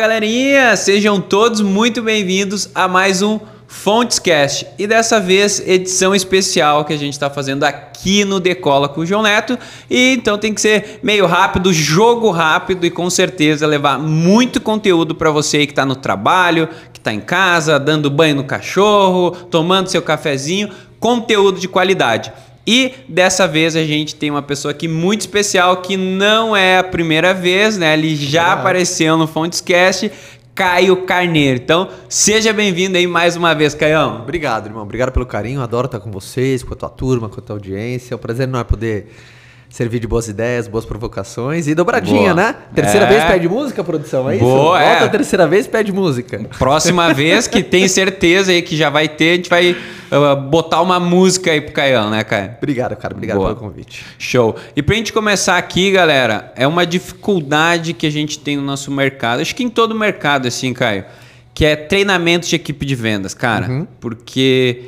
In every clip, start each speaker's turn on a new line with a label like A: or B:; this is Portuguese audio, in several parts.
A: galerinha! Sejam todos muito bem-vindos a mais um Fontescast. E dessa vez, edição especial que a gente está fazendo aqui no Decola com o João Neto. E então tem que ser meio rápido, jogo rápido e com certeza levar muito conteúdo para você que está no trabalho, que está em casa, dando banho no cachorro, tomando seu cafezinho. Conteúdo de qualidade. E dessa vez a gente tem uma pessoa aqui muito especial que não é a primeira vez, né? Ele já apareceu no Fontescast, Caio Carneiro. Então, seja bem-vindo aí mais uma vez, Caião.
B: Obrigado, irmão. Obrigado pelo carinho. Adoro estar com vocês, com a tua turma, com a tua audiência. É um prazer é poder servir de boas ideias, boas provocações e dobradinha,
A: Boa.
B: né? Terceira
A: É.
B: vez pede música, produção, é isso?
A: Boa,
B: Volta
A: é.
B: a terceira vez pede música.
A: Próxima vez que tem certeza aí que já vai ter, a gente vai uh, botar uma música aí pro Caião, né, Caio?
B: Obrigado, cara. Obrigado
A: Boa.
B: pelo convite.
A: Show. E pra gente começar aqui, galera, é uma dificuldade que a gente tem no nosso mercado, acho que em todo mercado, assim, Caio, que é treinamento de equipe de vendas, cara. Porque,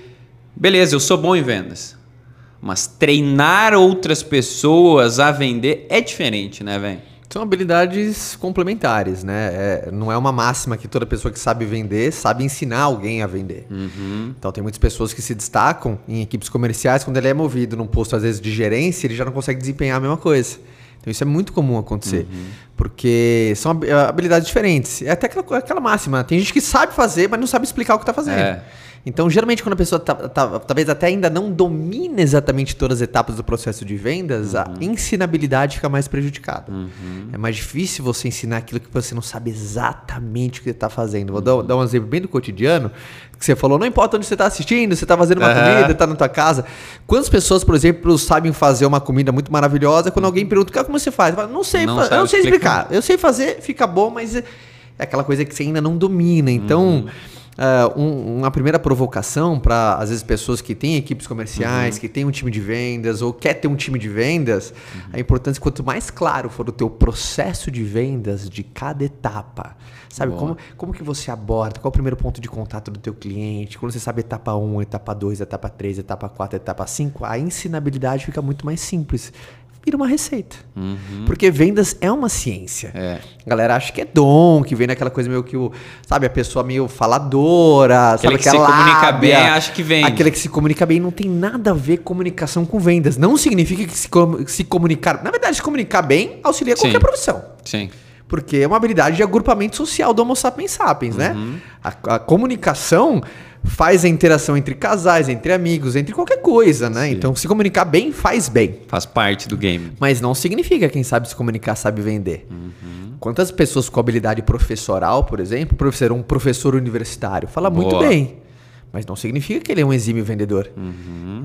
A: beleza, eu sou bom em vendas, mas treinar outras pessoas a vender é diferente, né, velho?
B: São habilidades complementares, né? É, não é uma máxima que toda pessoa que sabe vender sabe ensinar alguém a vender. Então tem muitas pessoas que se destacam em equipes comerciais quando ele é movido num posto às vezes de gerência, ele já não consegue desempenhar a mesma coisa. Então isso é muito comum acontecer, porque são hab- habilidades diferentes. É até aquela, aquela máxima, tem gente que sabe fazer, mas não sabe explicar o que está fazendo.
A: É.
B: Então, geralmente, quando a pessoa tá- tá- talvez até ainda não domina exatamente todas as etapas do processo de vendas, a ensinabilidade fica mais prejudicada. É mais difícil você ensinar aquilo que você não sabe exatamente o que você está fazendo. Vou dar, dar um exemplo bem do cotidiano, que você falou, não importa onde você está assistindo, você está fazendo uma comida, está na tua casa. Quantas pessoas, por exemplo, sabem fazer uma comida muito maravilhosa, quando alguém pergunta, "Cara, como você faz? Fala, não sei,
A: Não
B: eu não sei
A: explicar.
B: explicar. Eu sei fazer, fica bom, mas é é aquela coisa que você ainda não domina. Então, ah, um- uma primeira provocação para, às vezes, pessoas que têm equipes comerciais, que têm um time de vendas ou quer ter um time de vendas, a importância, quanto mais claro for o teu processo de vendas de cada etapa, sabe?
A: Boa.
B: Como, como que você aborda, qual é o primeiro ponto de contato do teu cliente, quando você sabe etapa 1, etapa 2, etapa 3, etapa 4, etapa 5, a ensinabilidade fica muito mais simples. Vira uma receita. Porque vendas é uma ciência.
A: É.
B: A galera acha que é dom, que vem naquela coisa meio que o, sabe, a pessoa meio faladora,
A: Aquele
B: sabe,
A: que se comunica
B: lábia,
A: bem, acha que vende.
B: Aquele que se comunica bem não tem nada a ver comunicação com vendas. Não significa que se, se comunicar, na verdade, se comunicar bem auxilia
A: Sim.
B: qualquer profissão.
A: Sim.
B: Porque é uma habilidade de agrupamento social do Homo sapiens sapiens, né?
A: Uhum.
B: A, a comunicação faz a interação entre casais, entre amigos, entre qualquer coisa, né? Então, se comunicar bem, faz bem.
A: Faz parte do game.
B: Mas não significa que quem sabe se comunicar sabe vender. Quantas pessoas com habilidade professoral, por exemplo, professor, um professor universitário, fala muito
A: Boa.
B: bem. Mas não significa que ele é um exímio vendedor.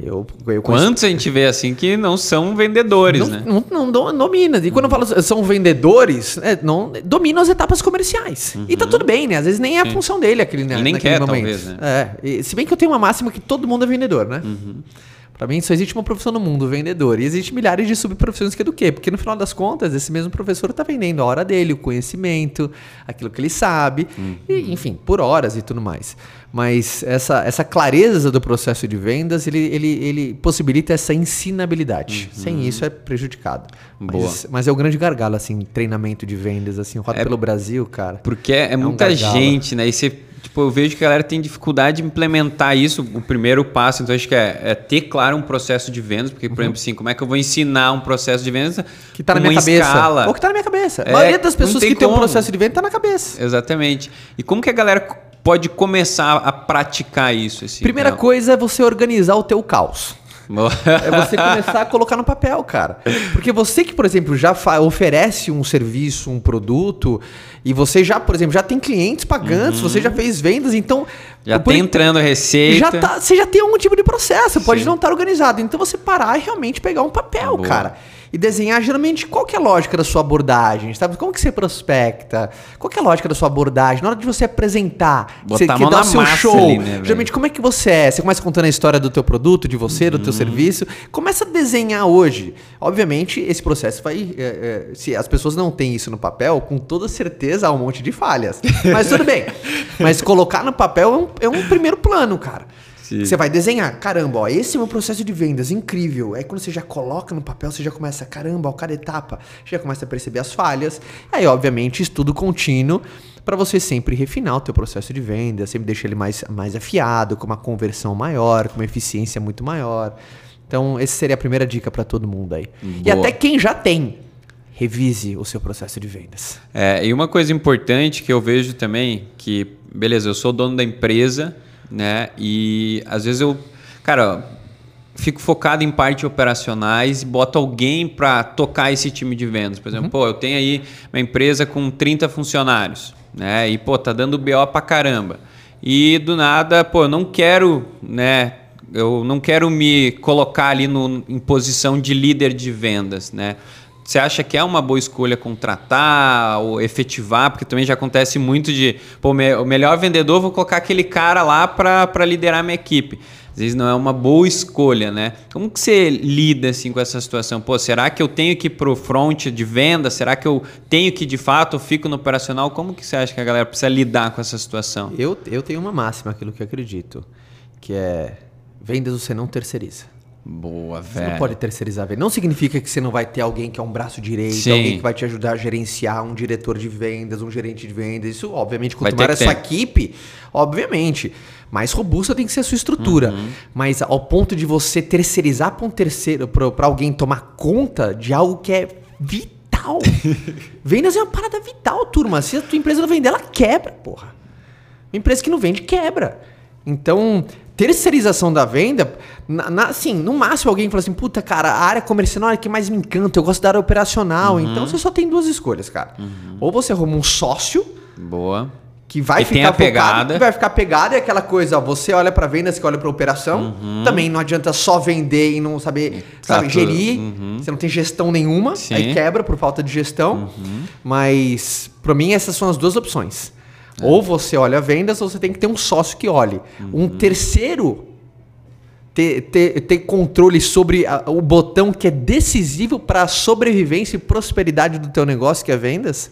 B: Eu, eu conheço-
A: Quantos a gente vê assim que não são vendedores,
B: não,
A: né?
B: não, não do- domina. E quando eu falo são vendedores, né, não, dominam as etapas comerciais. E tá tudo bem, né? Às vezes nem é a função dele aquele, né,
A: Ele nem
B: naquele
A: quer,
B: momento.
A: talvez, né?
B: É. E, se bem que eu tenho uma máxima que todo mundo é vendedor, né? Pra mim só existe uma profissão no mundo, vendedor. E existe milhares de subprofissões que é do quê? Porque no final das contas, esse mesmo professor tá vendendo a hora dele, o conhecimento, aquilo que ele sabe, e, enfim, por horas e tudo mais. Mas essa, essa clareza do processo de vendas, ele, ele, ele possibilita essa ensinabilidade. Sem isso é prejudicado. Mas, mas é o grande gargalo, assim, treinamento de vendas, assim, roda pelo Brasil, cara.
A: Porque é,
B: um
A: muita
B: gargalo.
A: gente, né? E você, tipo, eu vejo que a galera tem dificuldade de implementar isso, o primeiro passo. Então, acho que é, é ter claro um processo de vendas. Porque, por exemplo, assim, como é que eu vou ensinar um processo de vendas
B: Uhum. Que tá na minha cabeça.
A: escala?
B: Ou que tá na minha cabeça.
A: É,
B: a maioria das pessoas
A: tem
B: que tem um
A: como.
B: processo de venda tá na cabeça.
A: Exatamente. E como que a galera pode começar a praticar isso? Assim,
B: Primeira
A: né?
B: coisa é você organizar o teu caos. É você começar a colocar no papel, cara. Porque você que, por exemplo, já oferece um serviço, um produto, e você já, por exemplo, já tem clientes pagantes, você já fez vendas, então.
A: Uhum. Já
B: por-
A: tem entrando receita.
B: já tá, você já tem algum tipo de processo, pode
A: Sim.
B: não estar organizado. Então você parar e realmente pegar um papel,
A: Boa.
B: cara. E desenhar geralmente qual é a lógica da sua abordagem, sabe? Como que você prospecta? Qual é a lógica da sua abordagem? Na hora de você apresentar,
A: Botar
B: você
A: a
B: que
A: mão
B: dá
A: na
B: o seu show,
A: ali, né,
B: geralmente como é que você é? Você começa contando a história do teu produto, de você, do teu
A: Uhum.
B: serviço. Começa a desenhar hoje. Obviamente, esse processo vai. é, é, se as pessoas não têm isso no papel, com toda certeza há um monte de falhas. Mas tudo bem. Mas colocar no papel é um, é um primeiro plano, cara. Sim. Você vai desenhar, caramba, ó, esse é o meu processo de vendas, incrível. Aí quando você já coloca no papel, você já começa, caramba, ó, cada etapa, já começa a perceber as falhas. Aí, obviamente, estudo contínuo para você sempre refinar o teu processo de venda, sempre deixar ele mais, mais afiado, com uma conversão maior, com uma eficiência muito maior. Então, essa seria a primeira dica para todo mundo aí. Boa. E até quem já tem, revise o seu processo de vendas.
A: É, e uma coisa importante que eu vejo também, que, beleza, eu sou dono da empresa, né? E às vezes eu, cara, fico focado em parte operacionais e boto alguém para tocar esse time de vendas. Por exemplo, uhum. pô, eu tenho aí uma empresa com 30 funcionários, né? E pô, tá dando BO pra caramba. E do nada, pô, eu não quero, né, eu não quero me colocar ali no, em posição de líder de vendas, né? Você acha que é uma boa escolha contratar ou efetivar? Porque também já acontece muito de, pô, o melhor vendedor, vou colocar aquele cara lá para liderar minha equipe. Às vezes não é uma boa escolha, né? Como que você lida assim com essa situação? Pô, será que eu tenho que ir pro front de venda? Será que eu tenho que de fato fico no operacional? Como que você acha que a galera precisa lidar com essa situação?
B: Eu, eu tenho uma máxima, aquilo que eu acredito, que é vendas você não terceiriza.
A: Boa,
B: velho. Você não pode terceirizar. Não significa que você não vai ter alguém que é um braço direito, Sim. alguém que vai te ajudar a gerenciar, um diretor de vendas, um gerente de vendas. Isso, obviamente, quanto maior a sua equipe, obviamente, mais robusta tem que ser a sua estrutura. Uhum. Mas ao ponto de você terceirizar para um terceiro, para alguém tomar conta de algo que é vital. vendas é uma parada vital, turma. Se a tua empresa não vender, ela quebra, porra. Uma empresa que não vende, quebra. Então, terceirização da venda, na, na, assim, no máximo alguém fala assim, puta, cara, a área comercial é a que mais me encanta, eu gosto da área operacional. Uhum. Então você só tem duas escolhas, cara. Uhum. Ou você arruma um sócio.
A: Boa.
B: Que vai
A: que ficar pegada.
B: que vai ficar pegada é aquela coisa, ó, você olha para vendas, que olha para operação. Uhum. Também não adianta só vender e não saber, tá sabe, gerir. Uhum. Você não tem gestão nenhuma, Sim. aí quebra por falta de gestão. Uhum. Mas para mim essas são as duas opções. É. Ou você olha vendas, ou você tem que ter um sócio que olhe. Uhum. Um terceiro ter, ter, ter controle sobre a, o botão que é decisivo para a sobrevivência e prosperidade do teu negócio, que é vendas,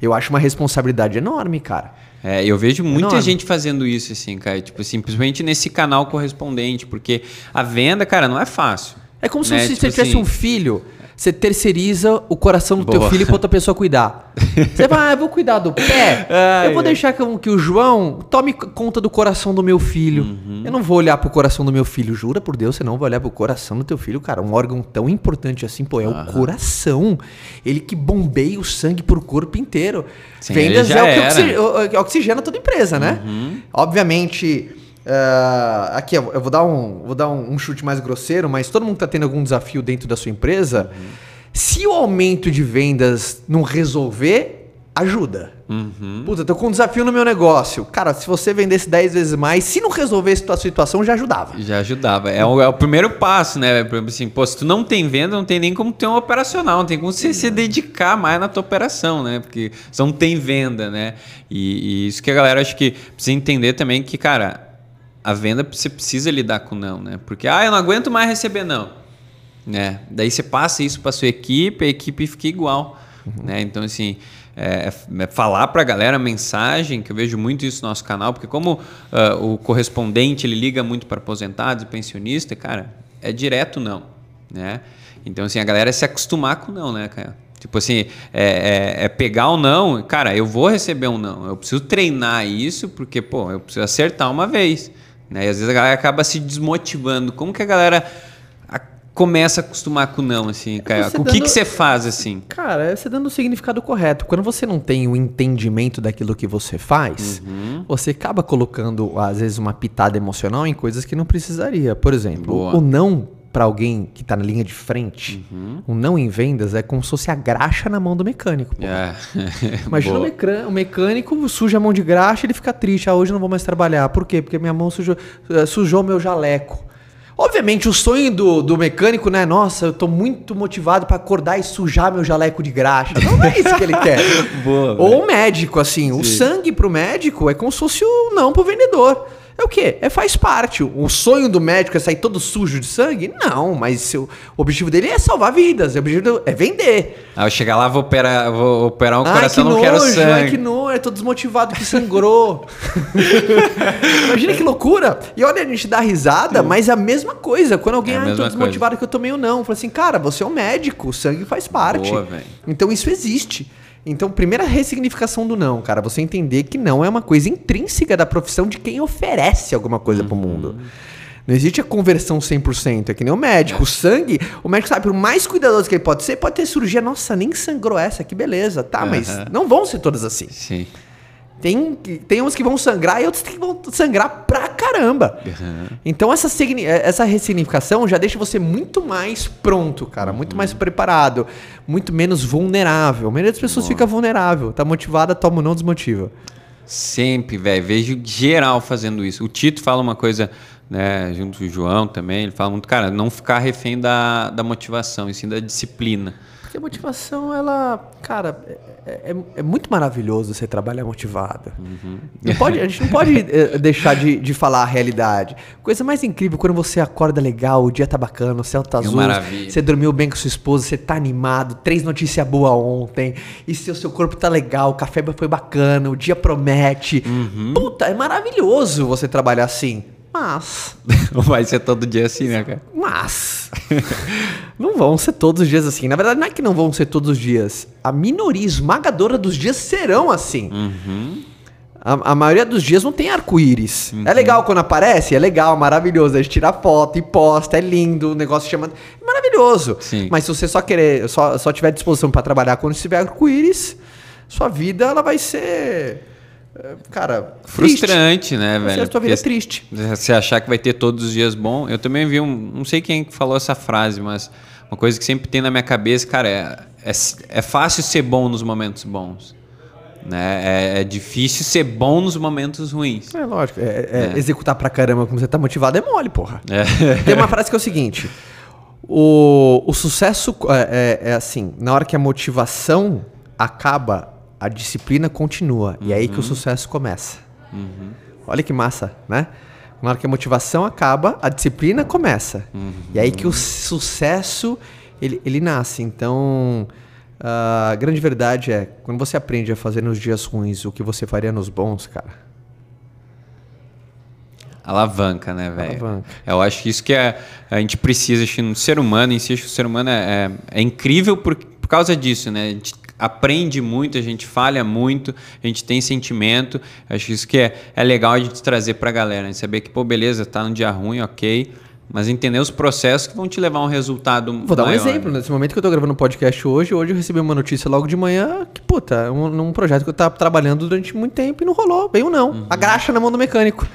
B: eu acho uma responsabilidade enorme, cara.
A: É, eu vejo muita enorme. gente fazendo isso, assim, cara. Tipo principalmente nesse canal correspondente, porque a venda, cara, não é fácil.
B: É como né? se você tipo tivesse assim, um filho você terceiriza o coração do Boa. teu filho para outra pessoa cuidar. Você vai, ah, eu vou cuidar do pé. Ai, eu vou deixar que, que, o João tome conta do coração do meu filho. Uhum. Eu não vou olhar pro coração do meu filho. Jura por Deus, você não vai olhar pro coração do teu filho, cara. Um órgão tão importante assim, pô, é uhum. o coração. Ele que bombeia o sangue pro corpo inteiro. Sim, Vendas é o que oxigena, oxigena toda empresa, né? Uhum. Obviamente Uh, aqui, eu vou dar, um, vou dar um, um, chute mais grosseiro, mas todo mundo está tendo algum desafio dentro da sua empresa. Uhum. Se o aumento de vendas não resolver, ajuda. Uhum. Puta, tô com um desafio no meu negócio. Cara, se você vendesse 10 vezes mais, se não resolvesse tua situação, já ajudava.
A: Já ajudava. É o, é o primeiro passo, né? Assim, pô, se tu não tem venda, não tem nem como ter um operacional, não tem como você se dedicar mais na tua operação, né? Porque você não tem venda, né? E, e isso que a galera acho que precisa entender também que, cara, a venda você precisa lidar com não, né? Porque ah, eu não aguento mais receber não, né? Daí você passa isso para sua equipe, a equipe fica igual, uhum. né? Então assim, é, é falar para a galera a mensagem, que eu vejo muito isso no nosso canal, porque como uh, o correspondente ele liga muito para aposentados e pensionistas, cara, é direto não, né? Então assim, a galera se acostumar com não, né, cara? Tipo assim, é, é, é, pegar o não, cara, eu vou receber um não, eu preciso treinar isso, porque, pô, eu preciso acertar uma vez. Né? E às vezes a galera acaba se desmotivando. Como que a galera começa a acostumar com não, assim, cara? O que, que você faz, assim?
B: Cara, é você dando o significado correto. Quando você não tem o entendimento daquilo que você faz, uhum. você acaba colocando, às vezes, uma pitada emocional em coisas que não precisaria. Por exemplo, Boa. o não para alguém que está na linha de frente, uhum. o não em vendas é como se fosse a graxa na mão do mecânico. É. Imagina o, o, mecânico suja a mão de graxa e ele fica triste. Ah, hoje eu não vou mais trabalhar. Por quê? Porque minha mão sujou, eh, sujou meu jaleco. Obviamente, o sonho do, do mecânico, né? Nossa, eu tô muito motivado para acordar e sujar meu jaleco de graxa. Não é isso que ele quer. Boa, Ou o médico, assim. Sim. O sangue pro médico é como se fosse o não pro vendedor. É o quê? É faz parte. O sonho do médico é sair todo sujo de sangue? Não, mas o objetivo dele é salvar vidas. O objetivo é vender.
A: Aí eu chegar lá, vou operar, vou operar um
B: Ai,
A: coração,
B: que
A: não
B: nojo,
A: quero
B: ai,
A: sangue.
B: que nojo, é todo desmotivado que sangrou. Imagina que loucura. E olha, a gente dá risada, mas é a mesma coisa. Quando alguém,
A: É
B: ah, tô desmotivado que eu tomei ou não. Fala assim, cara, você é um médico, o sangue faz parte.
A: Boa,
B: então isso existe. Então, primeira ressignificação do não, cara, você entender que não é uma coisa intrínseca da profissão de quem oferece alguma coisa pro mundo. Não existe a conversão 100%, é que nem o médico. O sangue, o médico sabe, por mais cuidadoso que ele pode ser, pode ter cirurgia. Nossa, nem sangrou essa, que beleza. Tá, mas
A: Aham.
B: não vão ser todas assim.
A: Sim.
B: Tem, tem uns que vão sangrar e outros que vão sangrar pra caramba. Então essa, signi- essa ressignificação já deixa você muito mais pronto, cara. Muito mais preparado. Muito menos vulnerável. A maioria das pessoas fica vulnerável. Tá motivada, toma ou não desmotiva.
A: Sempre, velho. Vejo geral fazendo isso. O Tito fala uma coisa, né, junto com o João também, ele fala muito, cara, não ficar refém da, da motivação, e sim da disciplina.
B: Porque a motivação, ela, cara, é, é- é muito maravilhoso você trabalhar motivado. Não pode, a gente não pode eh, deixar de, de falar a realidade. Coisa mais incrível quando você acorda legal, o dia tá bacana, o céu tá
A: Que
B: azul,
A: maravilha.
B: você dormiu bem com sua esposa, você tá animado, três notícias boas ontem, e seu, seu corpo tá legal, o café foi bacana, o dia promete. Puta, é maravilhoso você trabalhar assim. Mas,
A: Vai ser todo dia assim, né, cara?
B: mas não vão ser todos os dias assim. Na verdade, não é que não vão ser todos os dias. A minoria esmagadora dos dias serão assim. A, a maioria dos dias não tem arco-íris. É legal quando aparece? É legal, maravilhoso. A gente tira foto e posta, é lindo, o negócio chama. É maravilhoso.
A: Sim.
B: Mas se você só querer, só, só tiver disposição para trabalhar quando tiver arco-íris, sua vida ela vai ser. É, Cara, triste.
A: Frustrante, né,
B: Vai ser
A: velho?
B: a tua vida
A: Porque
B: triste.
A: Você achar que vai ter todos os dias bom. Eu também vi um. Não sei quem que falou essa frase, mas uma coisa que sempre tem na minha cabeça, cara, é, é, é fácil ser bom nos momentos bons. Né? É, é difícil ser bom nos momentos ruins.
B: É lógico. é- é- Executar pra caramba como você tá motivado é mole, porra.
A: É.
B: Tem uma frase que é o seguinte: o, o sucesso é, é- é assim, na hora que a motivação acaba, a disciplina continua. E é aí que o sucesso começa. Olha que massa, né? Na hora que a motivação acaba, a disciplina começa. E é aí que o sucesso ele, ele nasce. Então, a grande verdade é, quando você aprende a fazer nos dias ruins o que você faria nos bons, cara.
A: Alavanca, né, velho? Eu acho que isso que é, a gente precisa, acho que no ser humano que o ser humano é, é, é incrível por, por causa disso, né? A gente aprende muito, a gente falha muito, a gente tem sentimento. Acho que isso que é, é legal a gente trazer pra galera, né? Saber que, pô, beleza, tá num dia ruim, ok, mas entender os processos que vão te levar a um resultado
B: Vou dar um
A: maior,
B: exemplo.
A: né?
B: Nesse momento que eu tô gravando o podcast hoje, hoje eu recebi uma notícia logo de manhã que, puta, um, num projeto que eu tava trabalhando durante muito tempo e não rolou, veio não. A graxa na mão do mecânico.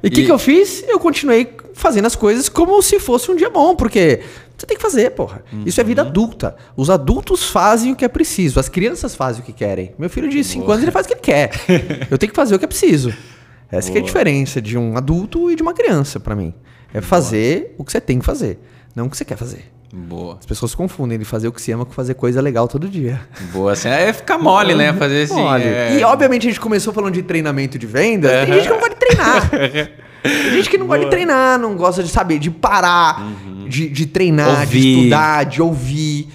B: E o que, que eu fiz? Eu continuei fazendo as coisas como se fosse um dia bom, porque você tem que fazer, porra. Isso é vida adulta. Os adultos fazem o que é preciso, as crianças fazem o que querem. Meu filho de 5 anos, ele faz o que ele quer. eu tenho que fazer o que é preciso. Essa que é a diferença de um adulto e de uma criança, pra mim. É fazer o que você tem que fazer, não o que você quer fazer.
A: Boa.
B: As pessoas confundem de fazer o que se ama com fazer coisa legal todo dia.
A: Boa. Assim, é ficar mole, né? Fazer assim.
B: Olha,
A: é-
B: E obviamente a gente começou falando de treinamento de vendas. Tem gente que não gosta de treinar. Tem gente que não gosta de treinar, não gosta de saber, de parar, de, de treinar, de
A: Ouvir.
B: estudar, de ouvir.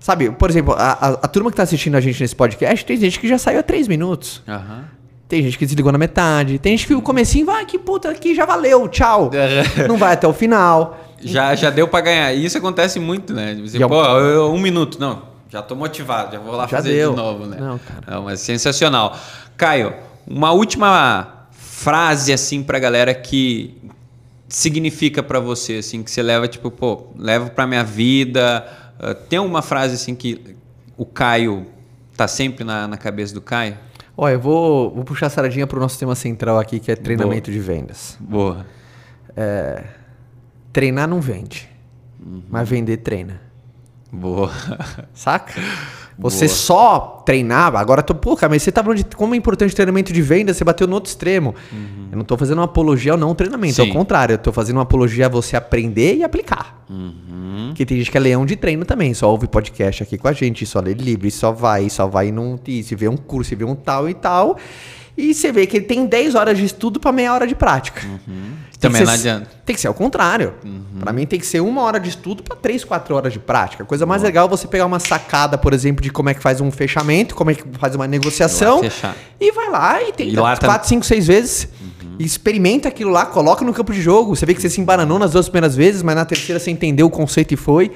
B: Sabe, por exemplo, a, a- a turma que tá assistindo a gente nesse podcast, tem gente que já saiu há três minutos.
A: Aham.
B: Tem gente que desligou na metade. Tem gente que o comecinho vai, que puta, aqui já valeu, tchau. não vai até o final.
A: Já, já deu pra ganhar. E isso acontece muito, né? Você,
B: é um-
A: pô, eu- um minuto. Não, já tô motivado, já vou lá
B: Já
A: fazer
B: deu.
A: de novo, né?
B: Não, cara.
A: Não, mas sensacional. Caio, uma última frase, assim, pra galera que significa pra você, assim, que você leva, tipo, pô, levo pra minha vida. Ah, tem uma frase, assim, que o Caio tá sempre na, na cabeça do Caio?
B: Olha, eu vou, vou puxar a saradinha pro nosso tema central aqui, que é treinamento de vendas.
A: Boa.
B: Treinar não vende,
A: Uhum.
B: mas vender treina.
A: Boa.
B: Saca? Você
A: Boa.
B: só treinava, agora tô, pô, cara, mas você tá falando de como é importante treinamento de venda, você bateu no outro extremo. Eu não tô fazendo uma apologia ao não treinamento, ao
A: Uhum. Sim.
B: contrário, eu tô fazendo uma apologia a você aprender e aplicar.
A: Uhum.
B: Porque tem gente que é leão de treino também, só ouve podcast aqui com a gente, só lê livro, e só vai, só vai num e se vê um curso, e vê um tal e tal. E você vê que ele tem 10 horas de estudo para meia hora de prática.
A: Uhum.
B: Tem
A: Também
B: que
A: não
B: ser-
A: adianta.
B: Tem que ser ao contrário. Pra mim tem que ser uma hora de estudo para 3, 4 horas de prática. A coisa mais legal é você pegar uma sacada, por exemplo, de como é que faz um fechamento, como é que faz uma negociação.
A: Vai.
B: E vai lá e tenta
A: E lá tá-
B: 4, 5, 6 vezes. E experimenta aquilo lá, coloca no campo de jogo. Você vê que você se embananou nas duas primeiras vezes, mas na terceira você entendeu o conceito e foi.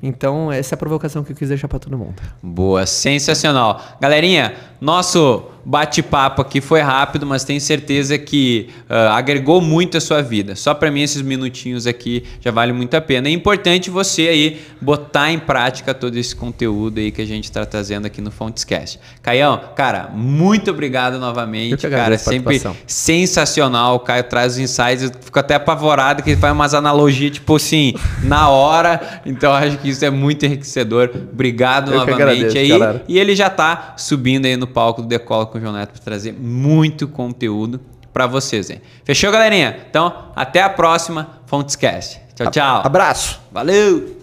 B: Então, essa é a provocação que eu quis deixar pra todo mundo.
A: Boa, sensacional. Galerinha, nosso bate-papo aqui foi rápido, mas tenho certeza que ah, agregou muito a sua vida. Só para mim esses minutinhos aqui já vale muito a pena. É importante você aí botar em prática todo esse conteúdo aí que a gente está trazendo aqui no Fontescast. Caião, cara, muito obrigado novamente, cara. Sempre sensacional. O Caio traz os insights, eu fico até apavorado que ele faz umas analogias tipo assim, na hora. Então acho que isso é muito enriquecedor. Obrigado
B: Eu
A: novamente
B: agradeço,
A: aí.
B: galera.
A: E ele já tá subindo aí no palco do Decola com o João Neto para trazer muito conteúdo para vocês. Hein? Fechou, galerinha? Então, até a próxima Fontescast. Tchau, tchau.
B: Abraço!
A: Valeu!